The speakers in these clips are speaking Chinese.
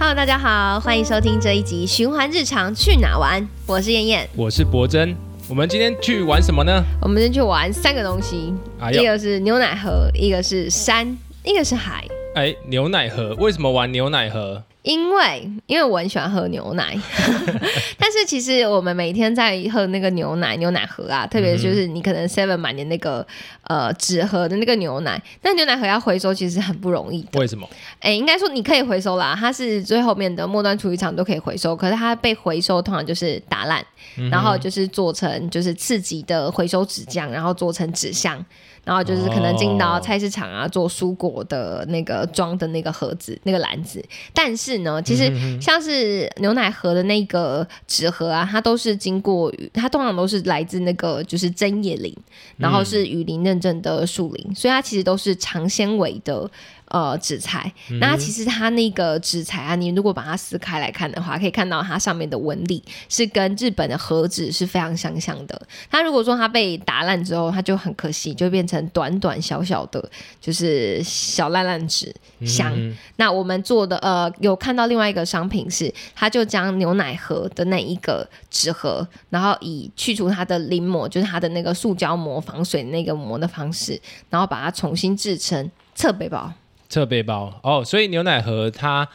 Hello，大家好，欢迎收听这一集循环日常去哪玩？我是燕燕，我是博真。我们今天去玩什么呢？我们今天去玩三个东西，哎呦一个是牛奶盒，一个是山，一个是海。哎，牛奶盒。为什么玩牛奶盒？因为因为我很喜欢喝牛奶，但是其实我们每天在喝那个牛奶牛奶盒啊，特别就是你可能 Seven 买的那个呃纸盒的那个牛奶，那牛奶盒要回收其实很不容易的。为什么？哎，应该说你可以回收啦，它是最后面的末端处理厂都可以回收，可是它被回收通常就是打烂，然后就是做成就是刺激的回收纸浆，然后做成纸箱，然后就是可能进到哦菜市场啊做蔬果的那个装的那个盒子那个篮子。但是呢，其实像是牛奶盒的那个纸盒啊，它都是经过它通常都是来自那个就是针叶林，然后是雨林认证的树林，所以它其实都是长纤维的。呃，纸材，那其实它那个纸材啊，你如果把它撕开来看的话，可以看到它上面的纹理是跟日本的和纸是非常相像的。它如果说它被打烂之后，它就很可惜，就变成短短小小的，就是小烂烂纸箱。那我们做的呃，有看到另外一个商品是，它就将牛奶盒的那一个纸盒，然后以去除它的淋膜，就是它的那个塑胶膜防水那个膜的方式，然后把它重新制成侧背包。侧背包哦，所以牛奶盒它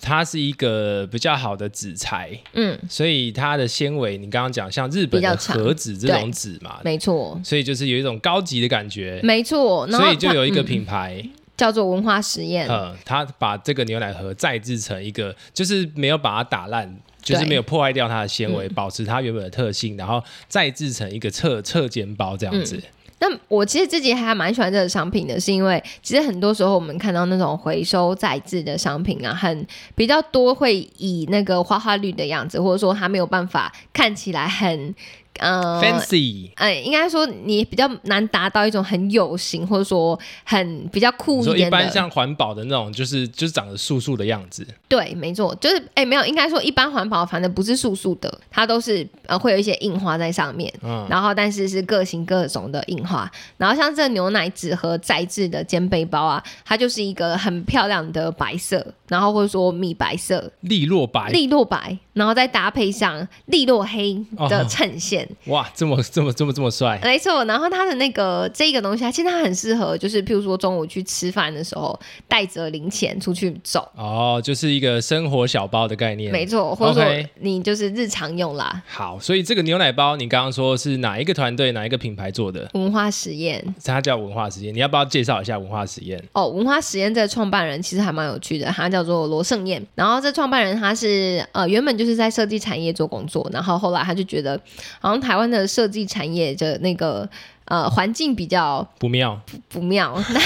它是一个比较好的纸材，嗯，所以它的纤维，你刚刚讲像日本的盒子这种纸嘛，没错，所以就是有一种高级的感觉，没错。所以就有一个品牌，叫做文化实验。嗯，它把这个牛奶盒再制成一个，就是没有把它打烂。就是对没有破坏掉它的纤维，保持它原本的特性，然后再制成一个侧侧肩包这样子。那我其实自己还蛮喜欢这个商品的，是因为其实很多时候我们看到那种回收再制的商品啊，很比较多会以那个花花绿的样子，或者说它没有办法看起来很呃 Fancy，哎，应该说你比较难达到一种很有型，或者说很比较酷一一点的。般像环保的那种，就是就是长得素素的样子。对，没错，就是哎，没有，应该说一般环保反正不是素素的，它都是呃会有一些印花在上面，嗯然后但是是各型各种的印花，然后像这个牛奶纸盒再制的肩背包啊，它就是一个很漂亮的白色，然后或者说米白色、利落白，利落白，然后再搭配上利落黑的哦衬线，哇，这么这么这么这么帅，没错，然后它的那个这个东西啊，其实它很适合，就是譬如说中午去吃饭的时候，带着零钱出去走。哦，就是一个生活小包的概念。没错，或者说你就是日常用啦。好，所以这个牛奶包，你刚刚说是哪一个团队、哪一个品牌做的？文化实验它叫文化实验，你要不要介绍一下文化实验？哦，文化实验这个创办人其实还蛮有趣的，他叫做罗胜燕。然后这创办人他是呃原本就是在设计产业做工作，然后后来他就觉得好像台湾的设计产业的那个呃环境比较不妙，不妙，那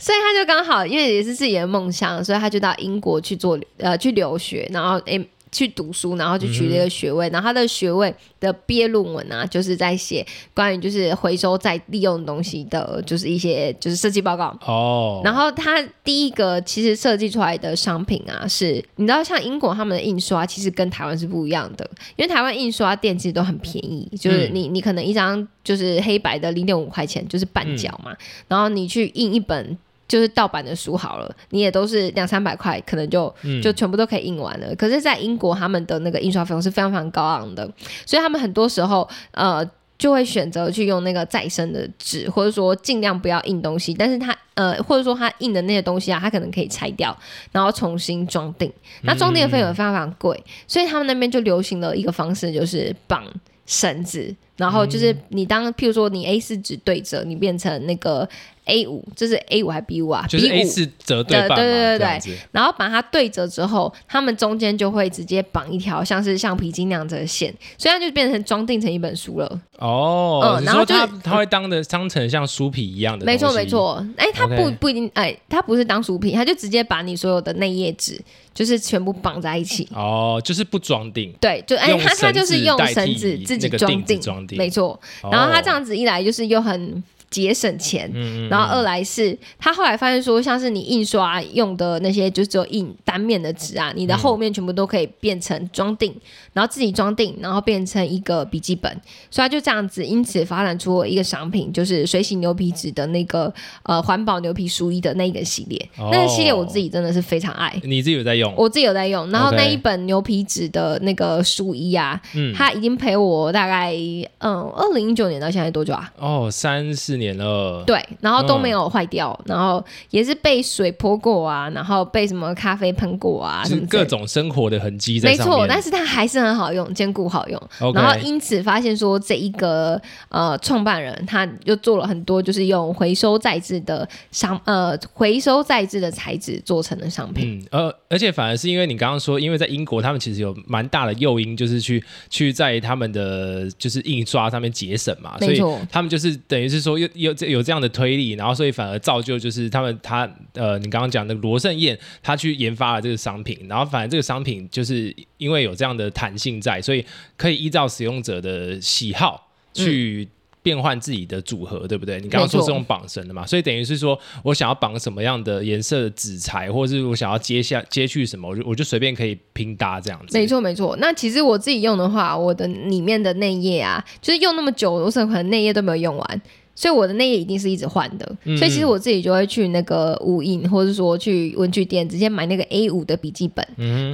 所以他就刚好因为也是自己的梦想，所以他就到英国去做呃去留学，然后诶。去读书，然后就取了一个学位，然后他的学位的毕业论文啊，就是在写关于就是回收再利用东西的，就是一些就是设计报告。哦，然后他第一个其实设计出来的商品啊，是你知道像英国他们的印刷其实跟台湾是不一样的，因为台湾印刷店其实都很便宜，就是你你可能一张就是黑白的零点五块钱就是半角嘛，然后你去印一本。就是盗版的书好了，你也都是两三百块，可能就就全部都可以印完了。可是，在英国他们的那个印刷费用是非常非常高昂的，所以他们很多时候呃就会选择去用那个再生的纸，或者说尽量不要印东西。但是它呃，或者说它印的那些东西啊，它可能可以拆掉，然后重新装订。那装订的费用也非常非常贵，所以他们那边就流行了一个方式，就是绑绳子，然后就是你当譬如说你 A 四纸对折，你变成那个 A 五，这是 A 五还 B 五啊？就是 A 四折对半嘛，对对对对这样子然后把它对折之后，他们中间就会直接绑一条像是橡皮筋那样子的线，所以它就变成装订成一本书了。哦，嗯然后就它它会当的当成像书皮一样的，没错没。错，哎，它不不一定，哎，它不是当书皮，它就直接把你所有的内页纸就是全部绑在一起。哦，就是不装订，对，就哎，用它它就是用绳子自己装订装，订没错。哦然后他这样子一来，就是又很节省钱，嗯然后二来是他后来发现说，像是你印刷用的那些，就只有印单面的纸啊，你的后面全部都可以变成装订，然后自己装订，然后变成一个笔记本，所以他就这样子，因此发展出了一个商品，就是水洗牛皮纸的那个呃环保牛皮书衣的那一个系列。哦那个系列我自己真的是非常爱。你自己有在用？我自己有在用，然后那一本牛皮纸的那个书衣啊，嗯它已经陪我大概嗯，二零一九年到现在多久啊？哦，三四年了。对，然后都嗯没有坏掉，然后也是被水泼过啊，然后被什么咖啡喷过啊，就是各种生活的痕迹在没上面。错，但是它还是很好用，坚固好用。然后因此发现说，这一个呃创办人他又做了很多，就是用回收再制的商呃回收再制的材质做成的商品。嗯，呃，而且反而是因为你刚刚说，因为在英国，他们其实有蛮大的诱因，就是去去在他们的就是印刷上面节省嘛，所以他们就是等于是说有有这有这样的推力，然后所以反而造就就是他们他呃，你刚刚讲的罗盛燕，他去研发了这个商品，然后反而这个商品就是因为有这样的弹性在，所以可以依照使用者的喜好去。变换自己的组合，对不对？你刚刚说是用绑绳的嘛，所以等于是说我想要绑什么样的颜色的纸材，或者是我想要接下接去什么，我就我就随便可以拼搭这样子。没错没错，那其实我自己用的话，我的里面的内页啊，就是用那么久，我可能内页都没有用完，所以我的内页一定是一直换的。嗯所以其实我自己就会去那个无印，或者说去文具店直接买那个 A 五的笔记本，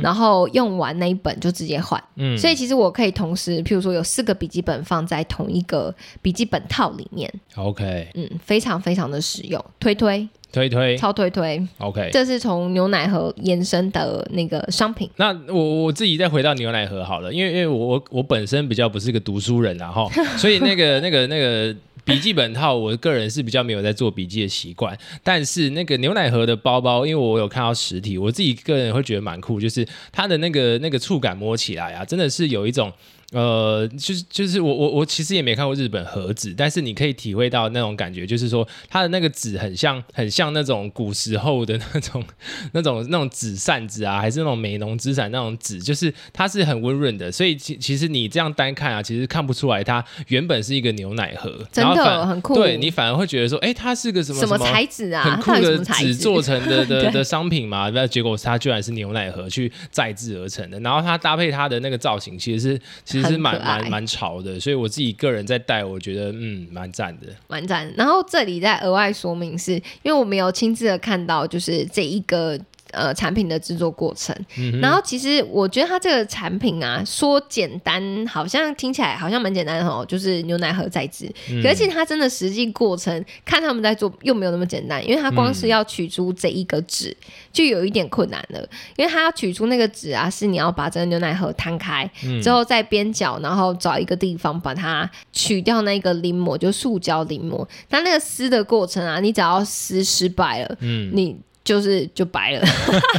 然后用完那一本就直接换。嗯所以其实我可以同时，譬如说有四个笔记本放在同一个笔记本套里面，OK，嗯，非常非常的实用，推推推推超推推。OK。这是从牛奶盒延伸的那个商品。那我我自己再回到牛奶盒好了，因为因为我我我本身比较不是个读书人啊哈，所以那个那个那个笔记本套，我个人是比较没有在做笔记的习惯。但是那个牛奶盒的包包，因为我有看到实体，我自己个人会觉得蛮酷，就是它的那个那个触感摸起来啊，真的是有一种。呃，就是就是我我我其实也没看过日本盒子，但是你可以体会到那种感觉，就是说它的那个纸很像很像那种古时候的那种那种那种纸扇子啊，还是那种美浓纸伞那种纸，就是它是很温润的，所以其其实你这样单看啊，其实看不出来它原本是一个牛奶盒，真的然后反很酷对你反而会觉得说，哎，它是个什么什么材质啊？很酷的？纸做成的 的的商品嘛，那结果它居然是牛奶盒去再制而成的，然后它搭配它的那个造型，其实是其实蛮蛮蛮潮的，所以我自己个人在戴，我觉得嗯蛮赞的。蛮赞。然后这里再额外说明是，因为我没有亲自的看到，就是这一个。呃，产品的制作过程，嗯然后其实我觉得它这个产品啊，说简单，好像听起来好像蛮简单的哦，就是牛奶盒再制。嗯可是它真的实际过程，看他们在做又没有那么简单，因为它光是要取出这一个纸，就有一点困难了。因为它要取出那个纸啊，是你要把这个牛奶盒摊开，嗯之后在边角，然后找一个地方把它取掉那个临摹，就塑胶临摹。它那个撕的过程啊，你只要撕失败了，嗯，你就是就白了。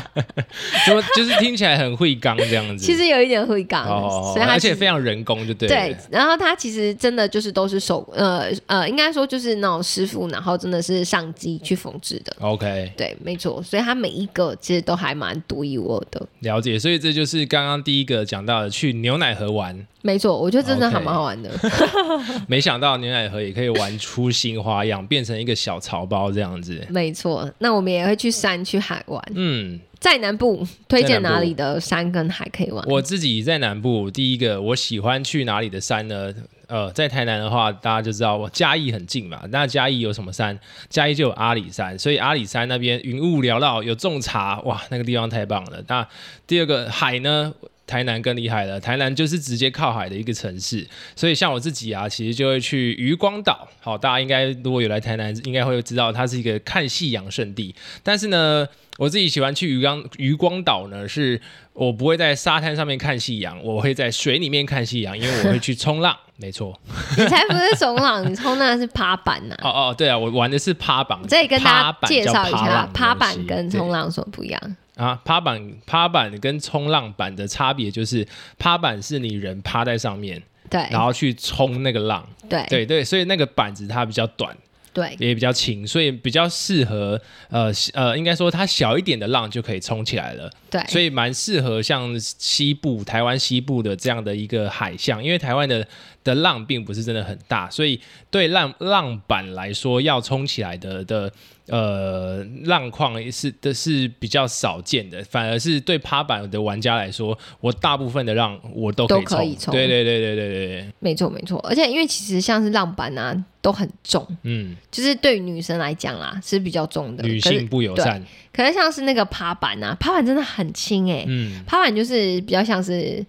就就是听起来很会刚这样子。其实有一点会刚，哦，所以而且非常人工，就对。对，然后它其实真的就是都是手呃呃，应该说就是那种师傅，然后真的是上机去缝制的。OK，对，没错，所以它每一个其实都还蛮独一无二的。了解。所以这就是刚刚第一个讲到的，去牛奶盒玩。没错，我觉得真的还蛮好玩的。没想到牛奶盒也可以玩出新花样，变成一个小潮包这样子。没错，那我们也会去山去海玩。嗯，在南部推荐哪里的山跟海可以玩？我自己在南部，第一个我喜欢去哪里的山呢？呃，在台南的话，大家就知道我嘉义很近嘛。那嘉义有什么山？嘉义就有阿里山，所以阿里山那边云雾缭绕，有种茶，哇，那个地方太棒了。那第二个海呢？台南更厉害了，台南就是直接靠海的一个城市，所以像我自己啊，其实就会去渔光岛。好，大家应该如果有来台南，应该会知道它是一个看夕阳圣地。但是呢，我自己喜欢去渔光渔光岛呢，是我不会在沙滩上面看夕阳，我会在水里面看夕阳，因为我会去冲浪。没错，你才不是冲浪，你冲浪是趴板呐、哦哦，对啊，我玩的是趴板，这里跟大家介绍一下，趴趴板板跟冲浪有什么不一样？啊，趴板趴板跟冲浪板的差别就是，趴板是你人趴在上面，对。然后去冲那个浪，对。对对，所以那个板子它比较短，对。也比较轻，所以比较适合呃呃，应该说它小一点的浪就可以冲起来了，对，所以蛮适合像西部台湾西部的这样的一个海象，因为台湾的的浪并不是真的很大，所以对浪浪板来说，要冲起来的的呃浪况是的是比较少见的，反而是对趴板的玩家来说，我大部分的浪我都可以冲。对对对对对对对，没错没错。而且因为其实像是浪板啊都很重，嗯，就是对于女生来讲啦是比较重的，女性不友善。可能像是那个趴板啊，趴板真的很轻哎，嗯，趴板就是比较像是。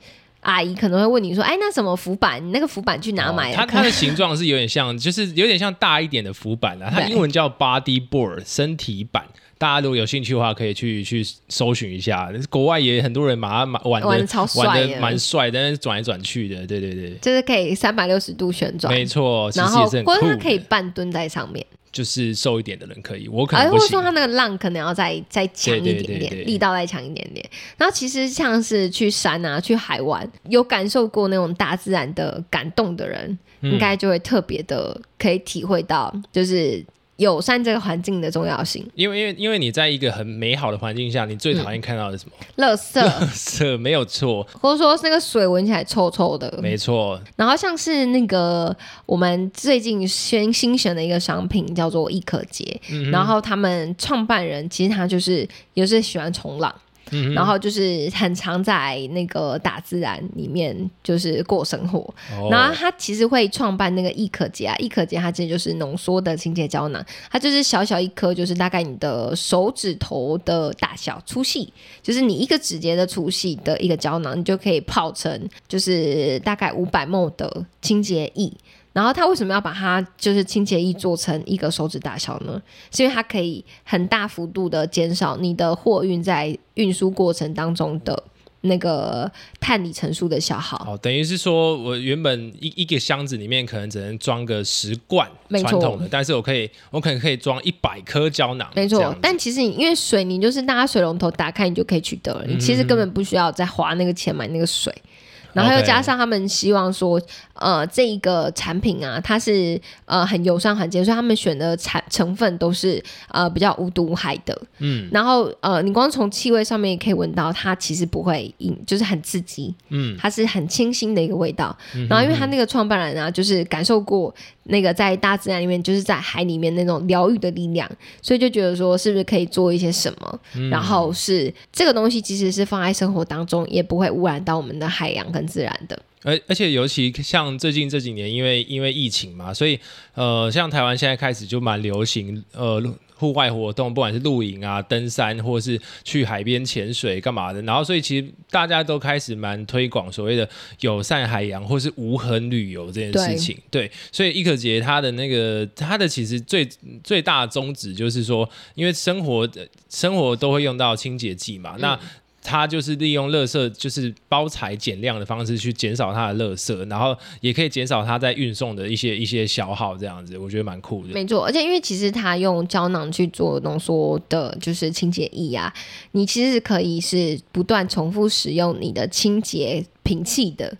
阿姨可能会问你说：“哎，那什么浮板？你那个浮板去哪买？”它它的形状是有点像，就是有点像大一点的浮板啊。它英文叫 body board，身体板。大家如果有兴趣的话，可以去去搜寻一下。国外也很多人把它玩玩的超帅的，蛮帅，但是转来转去的，对对对，就是可以三百六十度旋转，没错。然后或者它可以半蹲在上面。就是瘦一点的人可以，我可能或者说他那个浪可能要再再强一点点，力道再强一点点。然后其实像是去山啊、去海玩，有感受过那种大自然的感动的人，应该就会特别的可以体会到，就是。友善这个环境的重要性，因为因为因为你在一个很美好的环境下，你最讨厌看到的是什么？垃圾，垃圾没有错，或者说那个水闻起来臭臭的，没错。然后像是那个我们最近新新选的一个商品叫做易可洁，然后他们创办人其实他就是也是喜欢冲浪。然后就是很常在那个大自然里面就是过生活，然后他其实会创办那个易可洁啊，易可洁它其实就是浓缩的清洁胶囊，它就是小小一颗，就是大概你的手指头的大小粗细，就是你一个指节的粗细的一个胶囊，你就可以泡成就是大概五百 ml 的清洁液。然后它为什么要把它就是清洁液做成一个手指大小呢？是因为它可以很大幅度的减少你的货运在运输过程当中的那个碳里程数的消耗。哦，等于是说我原本一一个箱子里面可能只能装个十罐传统的，但是我可以我可能可以装一百颗胶囊。没错，但其实你因为水，你就是拿水龙头打开你就可以取得了，你其实根本不需要再花那个钱买那个水。然后又加上他们希望说，呃，这一个产品啊，它是呃很友善环境，所以他们选的产成分都是呃比较无毒无害的。嗯，然后呃，你光从气味上面也可以闻到，它其实不会引，就是很刺激。嗯，它是很清新的一个味道。然后因为他那个创办人啊，就是感受过。那个在大自然里面，就是在海里面那种疗愈的力量，所以就觉得说，是不是可以做一些什么？然后是这个东西，其实是放在生活当中，也不会污染到我们的海洋跟自然的。而而且尤其像最近这几年，因为因为疫情嘛，所以呃，像台湾现在开始就蛮流行呃。户外活动，不管是露营啊、登山，或是去海边潜水干嘛的，然后所以其实大家都开始蛮推广所谓的友善海洋或是无痕旅游这件事情。对，所以伊可杰他的那个他的其实最最大的宗旨就是说，因为生活生活都会用到清洁剂嘛，那。它就是利用乐色，就是包材减量的方式去减少它的乐色，然后也可以减少它在运送的一些一些消耗，这样子我觉得蛮酷的。没错，而且因为其实它用胶囊去做浓缩的，就是清洁液啊，你其实可以是不断重复使用你的清洁。平气的，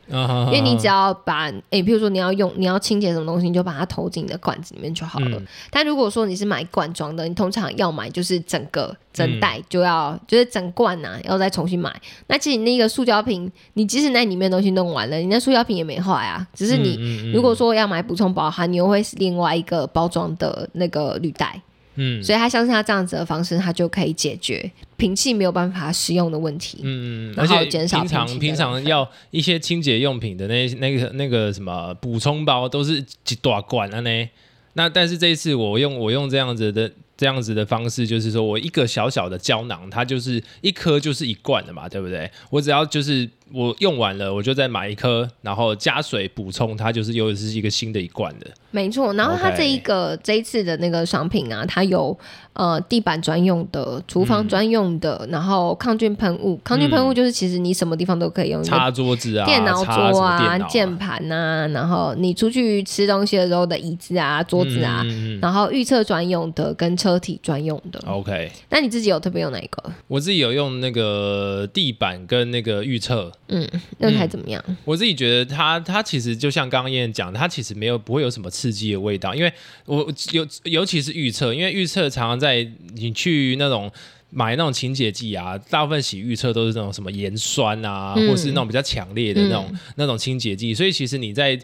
因为你只要把诶，比如说你要用你要清洁什么东西，你就把它投进你的罐子里面就好了。但如果说你是买罐装的，你通常要买就是整个整袋就要就是整罐呐，要再重新买。那其实那个塑胶瓶，你即使那里面东西弄完了，你那塑胶瓶也没坏啊。只是你如果说要买补充包含，你又会是另外一个包装的那个铝袋。嗯，所以他相信他这样子的方式，他就可以解决平气没有办法使用的问题。嗯嗯，而且平常平常要一些清洁用品的那那个那个什么补充包都是几大罐了呢？那但是这一次我用我用这样子的这样子的方式，就是说我一个小小的胶囊，它就是一颗就是一罐的嘛，对不对？我只要就是。我用完了，我就再买一颗，然后加水补充，它就是又是一个新的一罐的。没错，然后它这一个这一次的那个商品啊，它有呃地板专用的、厨房专用的，然后抗菌喷雾。抗菌喷雾就是其实你什么地方都可以用，擦桌子啊、电脑桌啊、键盘啊，然后你出去吃东西的时候的椅子啊、桌子啊，然后预测专用的跟车体专用的。OK，那你自己有特别用哪一个？我自己有用那个地板跟那个预测。嗯，那还怎么样？我自己觉得它它其实就像刚刚燕燕讲的，它其实没有不会有什么刺激的味道，因为我尤尤其是预测，因为预测常常在你去那种买那种清洁剂啊，大部分洗预测都是那种什么盐酸啊，或是那种比较强烈的那种那种清洁剂，所以其实你在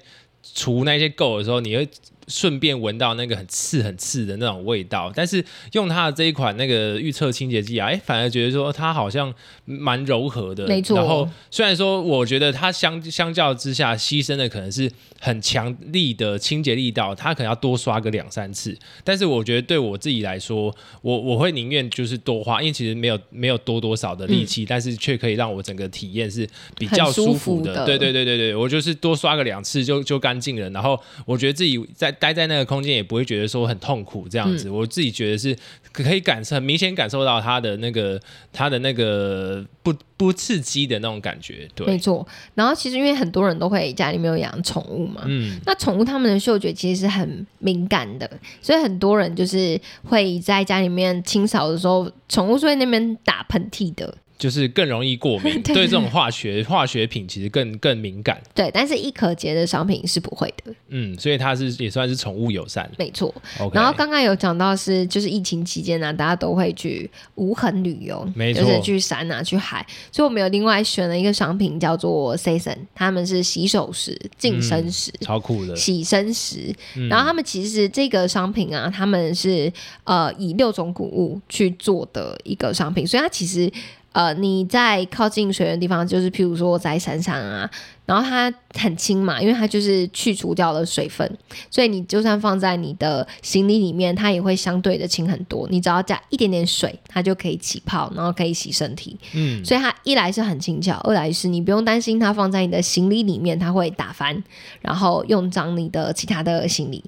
除那些垢的时候，你会。顺便闻到那个很刺、很刺的那种味道，但是用它的这一款那个预测清洁剂啊，哎，反而觉得说它好像蛮柔和的。没错。然后虽然说我觉得它相相较之下牺牲的可能是很强力的清洁力道，它可能要多刷个两三次。但是我觉得对我自己来说，我我会宁愿就是多花，因为其实没有没有多多少的力气，但是却可以让我整个体验是比较舒服的。对对对对对，我就是多刷个两次就就干净了。然后我觉得自己在。待在那个空间也不会觉得说很痛苦这样子，我自己觉得是可以感受很明显感受到它的那个它的那个不不刺激的那种感觉。对，没错。然后其实因为很多人都会家里面有养宠物嘛，嗯，那宠物它们的嗅觉其实是很敏感的，所以很多人就是会在家里面清扫的时候，宠物会那边打喷嚏的。就是更容易过敏，对这种化学化学品其实更更敏感。对，但是一可洁的商品是不会的。嗯，所以它是也算是宠物友善。没错。然后刚刚有讲到是，就是疫情期间呢，大家都会去无痕旅游，没错，就是去山啊，去海。所以我们有另外选了一个商品叫做 Season，他们是洗手石、净身石，超酷的洗身石。然后他们其实这个商品啊，他们是呃以六种谷物去做的一个商品，所以它其实。呃，你在靠近水源地方，就是譬如说在山上啊，然后它很轻嘛，因为它就是去除掉了水分，所以你就算放在你的行李里面，它也会相对的轻很多。你只要加一点点水，它就可以起泡，然后可以洗身体。嗯，所以它一来是很轻巧，二来是你不用担心它放在你的行李里面它会打翻，然后用脏你的其他的行李。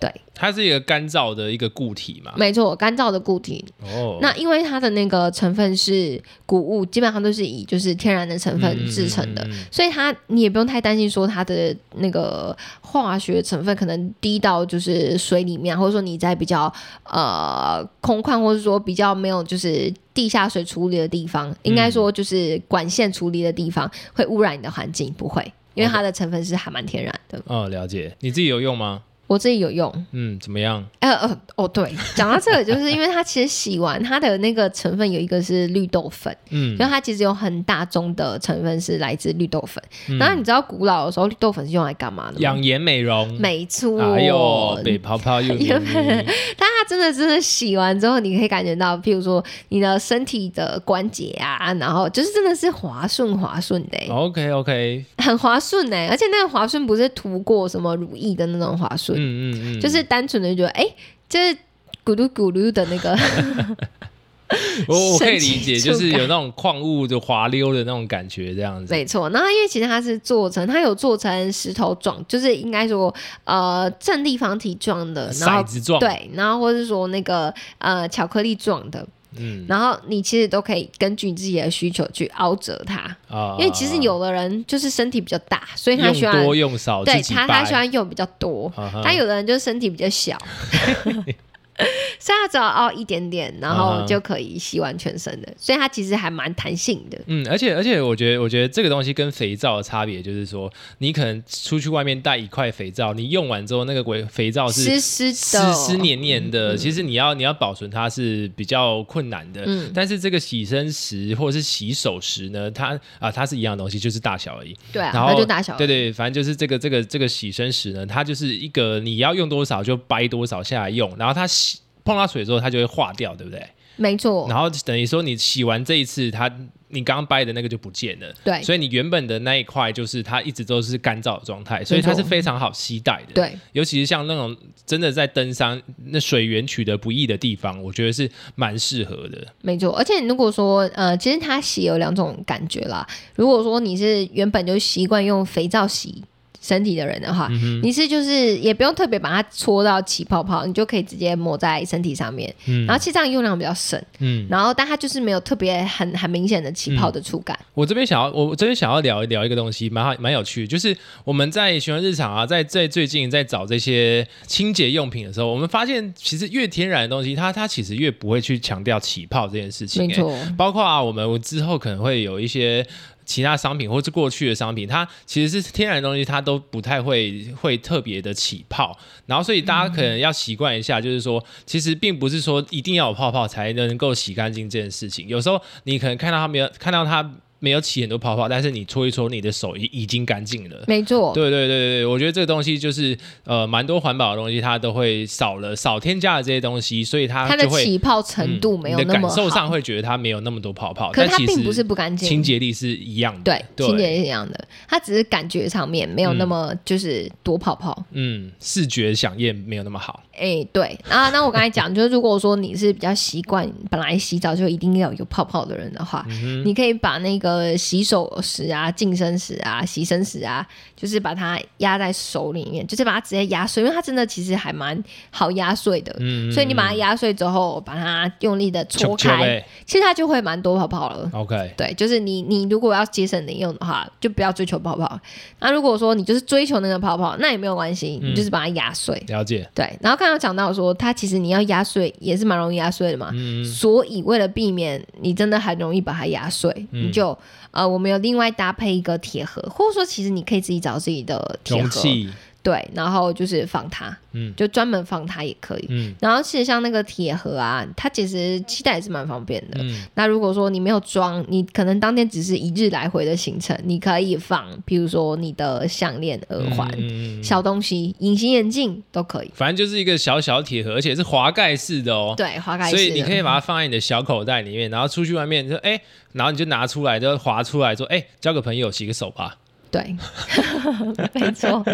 对，它是一个干燥的一个固体嘛？没错，干燥的固体。哦，那因为它的那个成分是谷物，基本上都是以就是天然的成分制成的，所以它你也不用太担心说它的那个化学成分可能低到就是水里面，或者说你在比较呃空旷，或者说比较没有就是地下水处理的地方，应该说就是管线处理的地方会污染你的环境，不会，因为它的成分是还蛮天然的。哦，了解。你自己有用吗？我自己有用，嗯，怎么样？呃呃，哦，对，讲到这个，就是因为它其实洗完它的那个成分有一个是绿豆粉，嗯，因为它其实有很大宗的成分是来自绿豆粉。然后你知道古老的时候绿豆粉是用来干嘛的？养颜美容，没错。哎呦，被泡泡又但它真的真的洗完之后，你可以感觉到，譬如说你的身体的关节啊，然后就是真的是滑顺滑顺的。OK OK，很滑顺呢，而且那个滑顺不是涂过什么乳液的那种滑顺。嗯嗯嗯，就是单纯的觉得，哎，就是咕噜咕噜的那个，我我可以理解，就是有那种矿物就滑溜的那种感觉，这样子。没错，那因为其实它是做成，它有做成石头状，就是应该说呃正立方体状的，骰子状，对，然后或者说那个呃巧克力状的。嗯，然后你其实都可以根据自己的需求去凹折它啊，因为其实有的人就是身体比较大，所以他喜欢多用少，对他他喜欢用比较多，但有的人就身体比较小。所以它只要凹一点点，然后就可以洗完全身的，所以它其实还蛮弹性的。嗯，而且而且我觉得，我觉得这个东西跟肥皂的差别就是说，你可能出去外面带一块肥皂，你用完之后那个肥肥皂是湿湿湿湿黏黏的，其实你要你要保存它是比较困难的。嗯，但是这个洗身石或者是洗手石呢，它啊它是一样的东西，就是大小而已。对啊，然后就大小。对对，反正就是这个这个这个洗身石呢，它就是一个你要用多少就掰多少下来用，然后它洗。碰到水之后，它就会化掉，对不对？没错。然后等于说，你洗完这一次，它你刚刚掰的那个就不见了。对。所以你原本的那一块，就是它一直都是干燥的状态，所以它是非常好携带的。对。尤其是像那种真的在登山那水源取得不易的地方，我觉得是蛮适合的。没错。而且如果说呃，其实它洗有两种感觉啦。如果说你是原本就习惯用肥皂洗。身体的人的话，你是就是也不用特别把它搓到起泡泡，你就可以直接抹在身体上面。然后其实这样用量比较省。嗯，然后但它就是没有特别很很明显的起泡的触感。我这边想要，我这边想要聊一聊一个东西，蛮好蛮有趣，就是我们在循环日常啊，在在最近在找这些清洁用品的时候，我们发现其实越天然的东西，它它其实越不会去强调起泡这件事情。没错，包括啊，我们之后可能会有一些。其他商品或是过去的商品，它其实是天然的东西，它都不太会会特别的起泡。然后，所以大家可能要习惯一下，就是说，其实并不是说一定要有泡泡才能够洗干净这件事情。有时候你可能看到它没有看到它没有起很多泡泡，但是你搓一搓，你的手已已经干净了。没错，对对对对对，我觉得这个东西就是呃，蛮多环保的东西，它都会少了少添加了这些东西，所以它它的起泡程度没有那么好，感受上会觉得它没有那么多泡泡，可是但它并不是不干净，清洁力是一样的。对，对清洁力是一样的，它只是感觉上面没有那么就是多泡泡。嗯，视觉响应没有那么好。哎、对啊，那我刚才讲，就是如果说你是比较习惯本来洗澡就一定要有泡泡的人的话，嗯你可以把那个洗手时啊、净身时啊、洗身时啊，就是把它压在手里面，就是把它直接压碎，因为它真的其实还蛮好压碎的。嗯，所以你把它压碎之后，把它用力的搓开，球球其实它就会蛮多泡泡了。OK，对，就是你你如果要节省零用的话，就不要追求泡泡。那如果说你就是追求那个泡泡，那也没有关系，嗯你就是把它压碎。了解。对，然后刚刚讲到说，它其实你要压碎也是蛮容易压碎的嘛，嗯所以为了避免你真的很容易把它压碎，嗯你就呃，我们有另外搭配一个铁盒，或者说其实你可以自己找自己的铁盒，对，然后就是放它，嗯就专门放它也可以。嗯然后其实像那个铁盒啊，它其实期待也是蛮方便的。嗯那如果说你没有装，你可能当天只是一日来回的行程，你可以放，比如说你的项链、耳环、小东西、隐形眼镜都可以。反正就是一个小小铁盒，而且是滑盖式的哦。对，滑盖式的。所以你可以把它放在你的小口袋里面，然后出去外面就哎、然后你就拿出来，就滑出来说哎、交个朋友，洗个手吧。对，没错。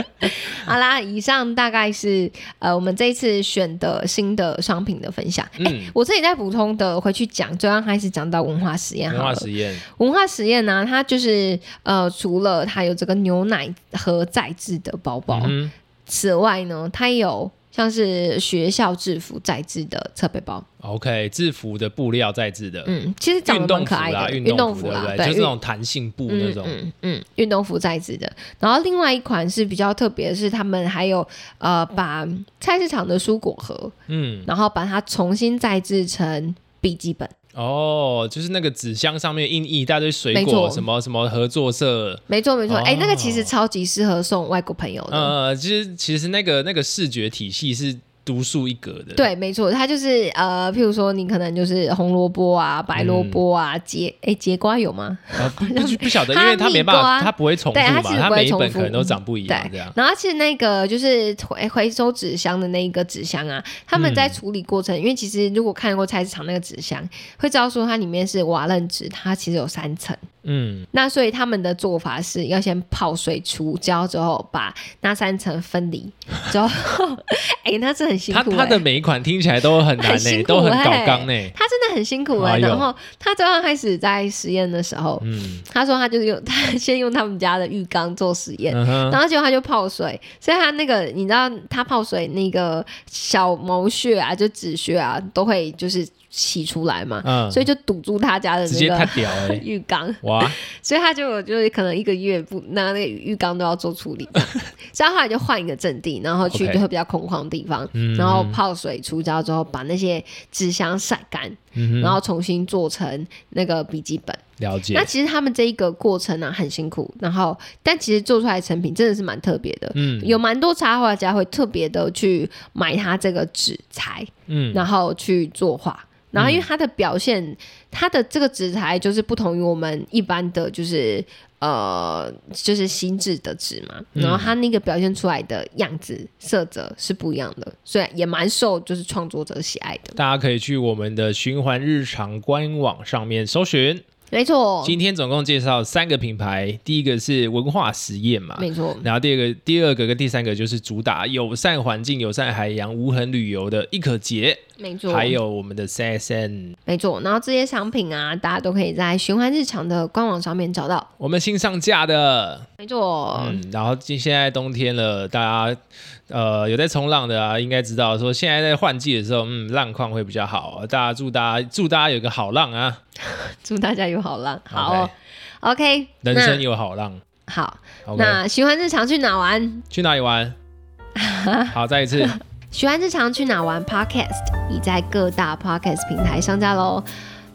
好啦，以上大概是呃我们这一次选的新的商品的分享。嗯，我这里再补充的回去讲，最刚开始讲到文化实验文。化实验，文化实验呢、它就是呃，除了它有这个牛奶盒再制的包包，嗯此外呢，它有像是学校制服在制的侧背包。，OK，制服的布料在制的，嗯，其实长运得蛮可爱的，运运动服啦，对？就是那种弹性布那种，嗯运动服在制的。然后另外一款是比较特别的是，他们还有呃把菜市场的蔬果盒，嗯，然后把它重新再制成笔记本。哦，就是那个纸箱上面印一大堆水果，什么什么合作社，没错没错，哎、哦那个其实超级适合送外国朋友的。呃，其实其实那个那个视觉体系是独树一格的，，对，没错，它就是呃，譬如说你可能就是红萝卜啊、白萝卜啊、节哎节瓜有吗？呃、不不不晓得，因哈为它没办法，它不会重复嘛，它每一本可能都长不一样，这对样，，然后其实那个就是回回收纸箱的那一个纸箱啊，他们在处理过程，因为其实如果看过菜市场那个纸箱，会知道说它里面是瓦楞纸，它其实有三层。嗯，那所以他们的做法是要先泡水除胶之后，把那三层分离之后，哎、那是很辛苦、欸。它它的每一款听起来都很难呢、很都很搞欸。纲呢、他真的很辛苦哎、然后他最刚开始在实验的时候，嗯。他说他就是用 他先用他们家的浴缸做实验，嗯，然后结果他就泡水，所以他那个你知道他泡水那个小毛屑啊，就止屑啊，都会就是洗出来嘛，嗯，所以就堵住他家的那个浴缸，哇，所以他就就是可能一个月不那那个浴缸都要做处理，所以他后来就换一个阵地，然后去就会比较空旷的地方，嗯。然后泡水出胶之后，把那些纸箱晒干，嗯然后重新做成那个笔记本。了解。那，其实他们这一个过程呢、很辛苦，然后但其实做出来的成品真的是蛮特别的。嗯。有蛮多插画家会特别的去买他这个纸材，嗯。然后去作画。然后因为它的表现，它的这个纸材就是不同于我们一般的就是呃就是新制的纸嘛，嗯。然后它那个表现出来的样子、色泽是不一样的，所以也蛮受就是创作者喜爱的。大家可以去我们的循环日常官网上面搜寻。没错，今天总共介绍三个品牌，第一个是文化实验嘛，没错，然后第二个、第二个跟第三个就是主打友善环境、友善海洋、无痕旅游的易可节，没错，还有我们的 CSN，没错。然后这些商品啊，大家都可以在循环日常的官网上面找到。我们新上架的，没错，嗯，然后今现在冬天了，大家呃有在冲浪的啊，应该知道说现在在换季的时候，嗯，浪况会比较好，大家祝大家祝大家有个好浪啊，祝大家有好浪。好哦，OK，人生有好浪。好。那循环日常去哪玩？去哪里玩？好，再一次，循环日常去哪玩 Podcast 已在各大 Podcast 平台上架喽，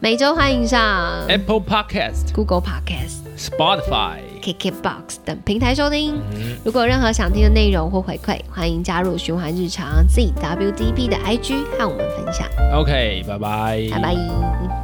每周欢迎上 Apple Podcast、Google Podcast、Spotify。KKBox 等平台收听。嗯，如果有任何想听的内容或回馈，欢迎加入循环日常 ZWDP 的 IG 和我们分享。OK，拜拜，拜拜。